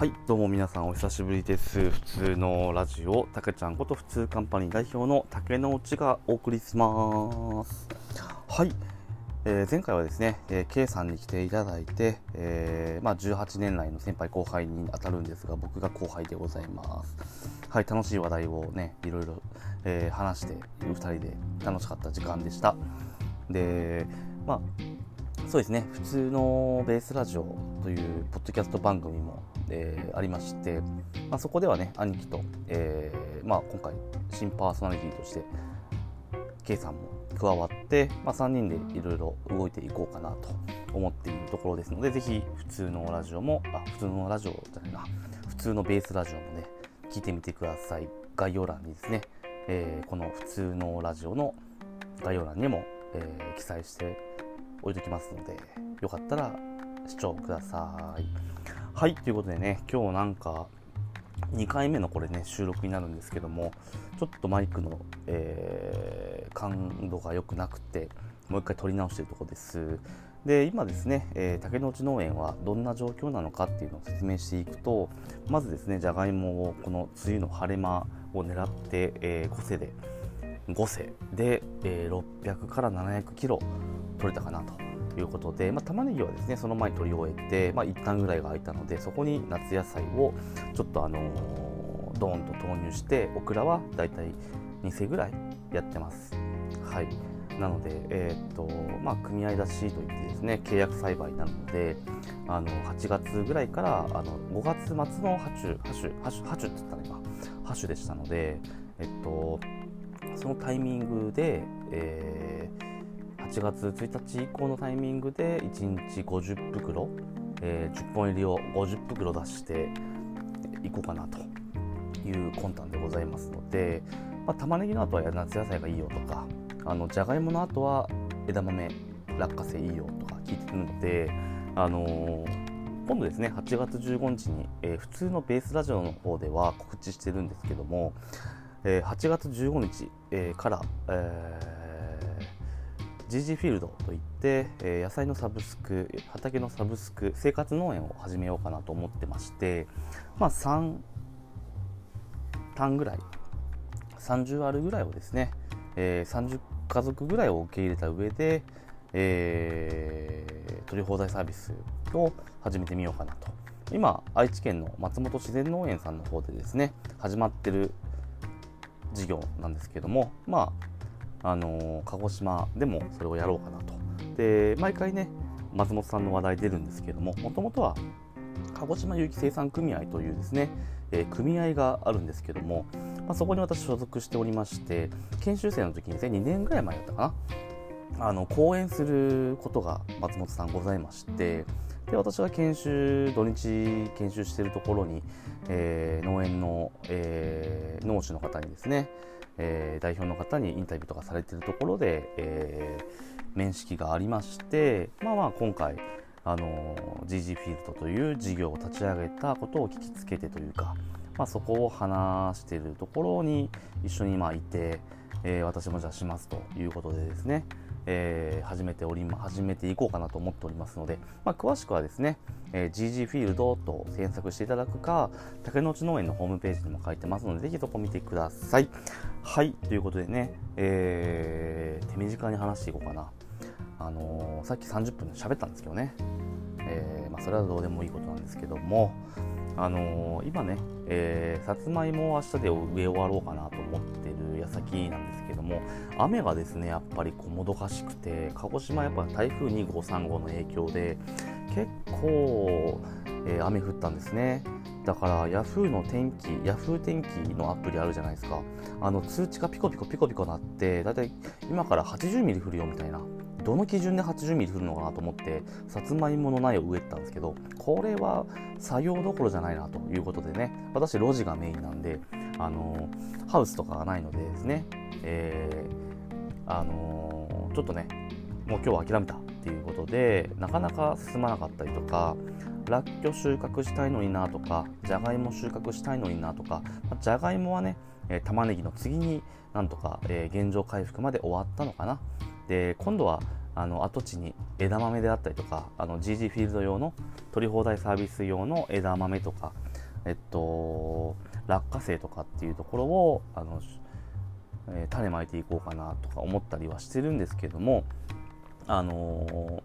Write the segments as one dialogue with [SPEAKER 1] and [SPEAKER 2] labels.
[SPEAKER 1] はい、どうも皆さんお久しぶりです。普通のラジオ、たけちゃんこと普通カンパニー代表の竹之内がお送りします。はい、えー前回はですね、えー K さんに来ていただいて、えーまあ、18年来の先輩後輩に当たるんですが、僕が後輩でございます。はい、楽しい話題をね、いろいろ、えー話して、2人で楽しかった時間でした。で、まあ、そうですね。普通のベースラジオというポッドキャスト番組も、えーありまして、まあ、そこではね兄貴と、えーまあ、今回新パーソナリティとして K さんも加わって、まあ、3人でいろいろ動いていこうかなと思っているところですのでぜひ普通のラジオもあ普通のラジオじゃないな。普通のベースラジオもね聞いてみてください。概要欄にですね、えーこの普通のラジオの概要欄にも、えー記載して置いときますのでよかったら視聴ください。はいということでね今日なんか2回目のこれね収録になるんですけどもちょっとマイクの、えー感度が良くなくてもう一回撮り直しているところです。で今ですね、えー竹之内農園はどんな状況なのかっていうのを説明していくとまずですねじゃがいもをこの梅雨の晴れ間を狙って、えー、5世で5世で、えー600から700キロ取れたかなということで、まあ、玉ねぎはですねその前に取り終えて、まあ、一旦ぐらいが空いたのでそこに夏野菜をちょっとあのードーンと投入してオクラはだいたい2世ぐらいやってます。はい。なので、えーっとまあ、組合出しといってですね契約栽培なのであの8月ぐらいからあの5月末のハチュハシュハシュハチュって言ったの今ハシュでしたのでえっとそのタイミングで、えー8月1日以降のタイミングで1日50袋、えー10本入りを50袋出していこうかなという魂胆でございますので、まあ、玉ねぎの後は夏野菜がいいよとかあのじゃがいもの後は枝豆落花生いいよとか聞いてるので、あのー今度ですね8月15日に、えー普通のベースラジオの方では告知してるんですけども、えー8月15日、えーから、えー GG フィールドといって、えー野菜のサブスク畑のサブスク生活農園を始めようかなと思ってましてまあ3単ぐらい30あるぐらいをですね、えー30家族ぐらいを受け入れた上で、えー取り放題サービスを始めてみようかなと。今愛知県の松本自然農園さんの方でですね始まってる事業なんですけどもまああの鹿児島でもそれをやろうかなと。で毎回ね松本さんの話題出るんですけどももともとは鹿児島有機生産組合というですね、えー組合があるんですけども、まあ、そこに私所属しておりまして研修生の時にですね2年ぐらい前だったかなあの講演することが松本さんございましてで私が研修土日研修しているところに、えー農園の、えー農主の方にですね、えー代表の方にインタビューとかされてるところで、えー面識がありましてまあまあ今回あの GG フィールドという事業を立ち上げたことを聞きつけてというか、まあ、そこを話しているところに一緒にまあいて、えー私もじゃあしますということでですね、えー始めておりま始めていこうかなと思っておりますので、まあ、詳しくはですね、えー GG フィールドと検索していただくか竹之内農園のホームページにも書いてますのでぜひそこ見てください。はいということでね、えー手短に話していこうかな。あのーさっき30分で喋ったんですけどね、えーまあ、それはどうでもいいことなんですけども、あのー今ね、えーさつまいもを明日で植え終わろうかなと思って先なんですけども雨がですねやっぱりこうもどかしくて鹿児島やっぱ台風2号3号の影響で結構、えー雨降ったんですね。だからヤフーの天気ヤフー天気のアプリあるじゃないですか。あの通知がピコピコピコピコなってだいたい今から80ミリ降るよみたいなどの基準で80ミリ降るのかなと思ってさつまいもの苗を植えてたんですけどこれは作業どころじゃないなということでね私路地がメインなんであのハウスとかがないのでですね、えーあのちょっとねもう今日は諦めたっていうことでなかなか進まなかったりとかラッキョ収穫したいのになとかじゃがいも収穫したいのになとかじゃがいもはね、えー玉ねぎの次になんとか、えー現状回復まで終わったのかな。で今度はあの跡地に枝豆であったりとかあの GG フィールド用の取り放題サービス用の枝豆とか、えっと、落花生とかっていうところをあの、えー、種まいていこうかなとか思ったりはしてるんですけどもあのー、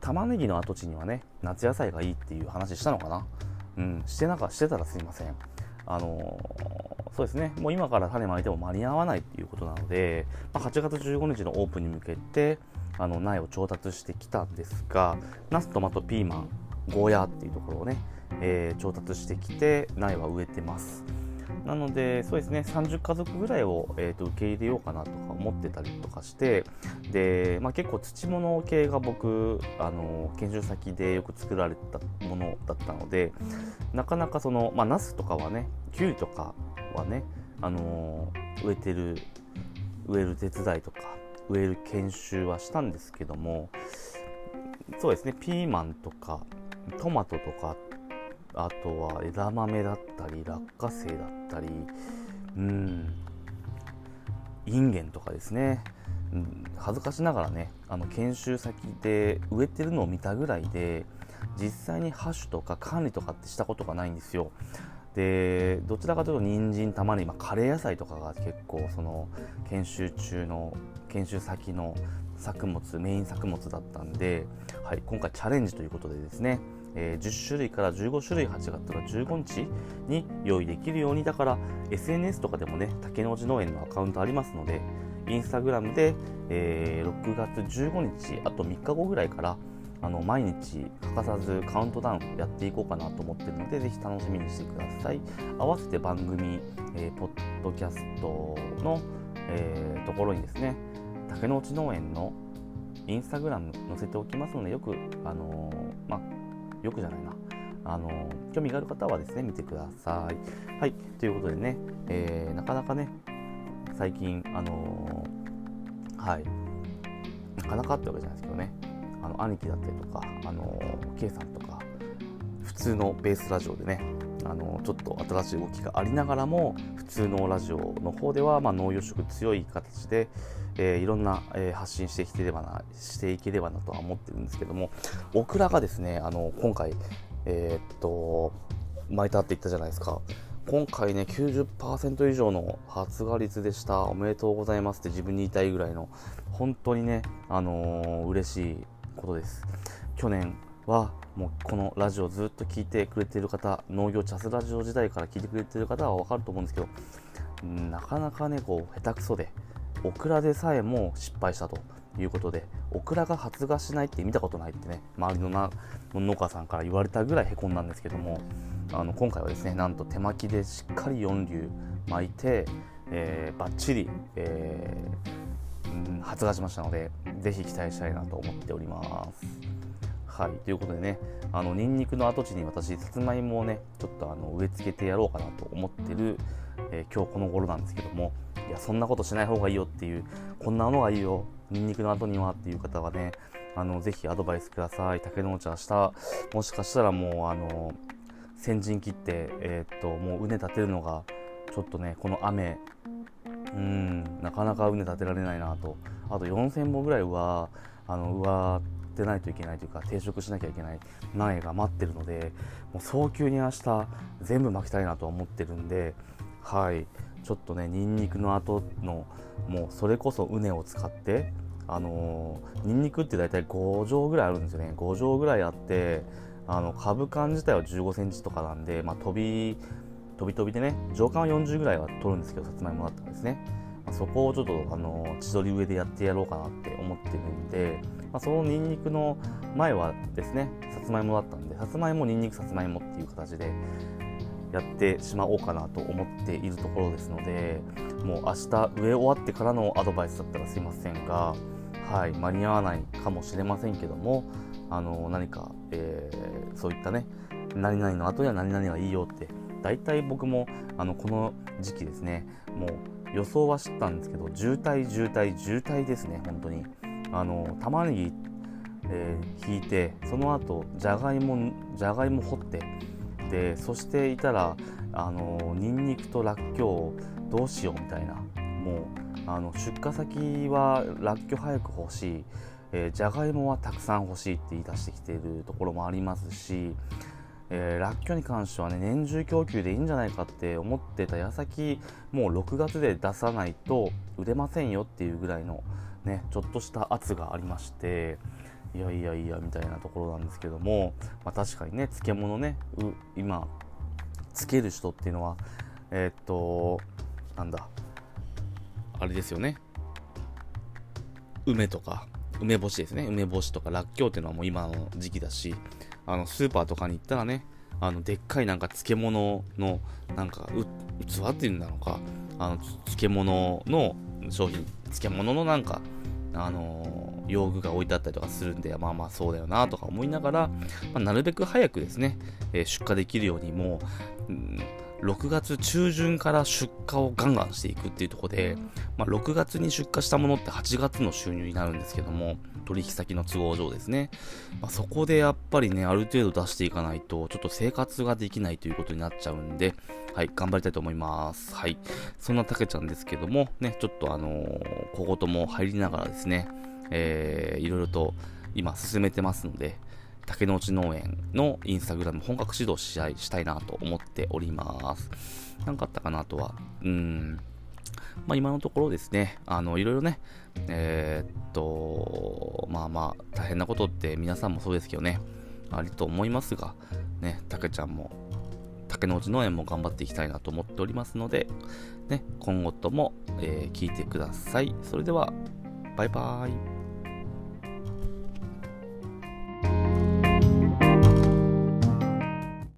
[SPEAKER 1] 玉ねぎの跡地にはね夏野菜がいいっていう話したのかな？うんしてなんかしてたらすいません。あのー、そうですね。もう今から種まいても間に合わないっていうことなので、まあ、8月15日のオープンに向けてあの苗を調達してきたんですがナストマトピーマンゴーヤーっていうところをね、えー、調達してきて苗は植えてます。なので、そうですね、30家族ぐらいを、えーと、受け入れようかなとか思ってたりとかして、で、まあ、結構土物系が僕、あの、研修先でよく作られたものだったので、なかなかその、まあ、ナスとかはね、キュウリとかはね、あの植えてる、植える手伝いとか、植える研修はしたんですけども、そうですね、ピーマンとか、トマトとかあとは枝豆だったり落花生だったりうん。インゲンとかですね、うん、恥ずかしながらねあの研修先で植えてるのを見たぐらいで実際にハッシュとか管理とかってしたことがないんですよ。でどちらかというと人参玉ねぎ、まあ、カレー野菜とかが結構その研修中の研修先の作物メイン作物だったんで、はい、今回チャレンジということでですねえー、10種類から15種類8月の15日に用意できるように。だから SNS とかでもね竹之内農園のアカウントありますのでインスタグラムで、えー、6月15日あと3日後ぐらいからあの毎日欠かさずカウントダウンやっていこうかなと思ってるのでぜひ楽しみにしてください。合わせて番組、えー、ポッドキャストの、えー、ところにですね竹之内農園のインスタグラム載せておきますのでよく、あのー、まあ、よくじゃないな。あの興味がある方はですね、見てください。はい、ということでね、えー、なかなかね、最近、あのー、はい、なかなかってわけじゃないですけどね、あの兄貴だったりとか、あのー、K さんとか、普通のベースラジオでね、あのちょっと新しい動きがありながらも普通のラジオの方では、まあ、農業色強い形で、えー、いろんな、えー、発信していければなしていければなとは思ってるんですけどもオクラがですねあの今回えー、っと巻いたって言ったじゃないですか。今回ね90%以上の発芽率でした。おめでとうございますって自分に言いたいぐらいの本当にねあのー、嬉しいことです。去年はもうこのラジオずっと聞いてくれている方農業チャスラジオ時代から聞いてくれている方は分かると思うんですけどなかなかねこう下手くそでオクラでさえも失敗したということでオクラが発芽しないって見たことないってね周りのな農家さんから言われたぐらいへこんだんですけどもあの今回はですねなんと手巻きでしっかり4粒巻いて、えー、バッチリ、えー、発芽しましたのでぜひ期待したいなと思っております。はい、ということでね、あのニンニクの跡地に私、さつまいもをね、ちょっとあの植え付けてやろうかなと思ってる、えー、今日この頃なんですけども、いや、そんなことしない方がいいよっていう、こんなのがいいよ、ニンニクの後にはっていう方はね、あのぜひアドバイスください。竹の内明日、もしかしたらもう、あの、先陣切って、えー、っと、もう畝立てるのが、ちょっとね、この雨、うん、なかなか畝立てられないなと。あと4000本ぐらいは、あの、ってないといけないというか定食しなきゃいけない苗が待ってるのでもう早急に明日全部巻きたいなと思ってるんではい。ちょっとねニンニクの後のもうそれこそ畝を使ってあのー、ニンニクって大体5畳ぐらいあるんですよね。5畳ぐらいあってあの株間自体は1 5センチとかなんで、まあ、飛び飛び飛びでね上間は40ぐらいは取るんですけどさつまいもだったんですね、そこをちょっとあの千鳥植えでやってやろうかなって思ってるんでまあ、そのニンニクの前はですねさつまいもだったんでさつまいもニンニクさつまいもっていう形でやってしまおうかなと思っているところですのでもう明日植え終わってからのアドバイスだったらすいませんが、はい、間に合わないかもしれませんけどもあの何か、えー、そういったね何々の後には何々がいいよって大体僕もあのこの時期ですねもう予想は知ったんですけど渋滞渋滞渋滞ですね本当に。あの玉ねぎ、えー、引いてその後じゃがいもじゃがいも掘ってでそしていたらあのニンニクとらっきょうどうしようみたいなもうあの出荷先はらっきょう早く欲しい、え、じゃがいもはたくさん欲しいって言い出してきているところもありますし、えー、ラッキョに関してはね年中供給でいいんじゃないかって思ってた矢先もう6月で出さないと売れませんよっていうぐらいのねちょっとした圧がありましていやいやいやみたいなところなんですけども、まあ、確かにね漬物ね今つける人っていうのはえー、っとなんだあれですよね。梅とか梅干しですね。梅干しとからっきょうっていうのはもう今の時期だしあのスーパーとかに行ったらねあのでっかいなんか漬物のなんか器っていうんだろうか。あの漬物の商品漬物のなんかあの用具が置いてあったりとかするんでまあまあそうだよなとか思いながら、まあ、なるべく早くですね、えー、出荷できるようにもう、うん6月中旬から出荷をガンガンしていくっていうところで、まあ、6月に出荷したものって8月の収入になるんですけども、取引先の都合上ですね。まあ、そこでやっぱりね、ある程度出していかないと、ちょっと生活ができないということになっちゃうんで、はい、頑張りたいと思います。はい。そんなたけちゃんですけども、ね、ちょっとあのー、小言も入りながらですね、えー、いろいろと今進めてますので、竹之内農園のインスタグラム本格指導し合したいなと思っております。なんかあったかなとは、うん、まあ今のところですね、あの、いろいろね、えー、っと、まあまあ、大変なことって皆さんもそうですけどね、あると思いますが、ね、たけちゃんも、竹之内農園も頑張っていきたいなと思っておりますので、ね、今後とも、えー、聞いてください。それでは、バイバーイ。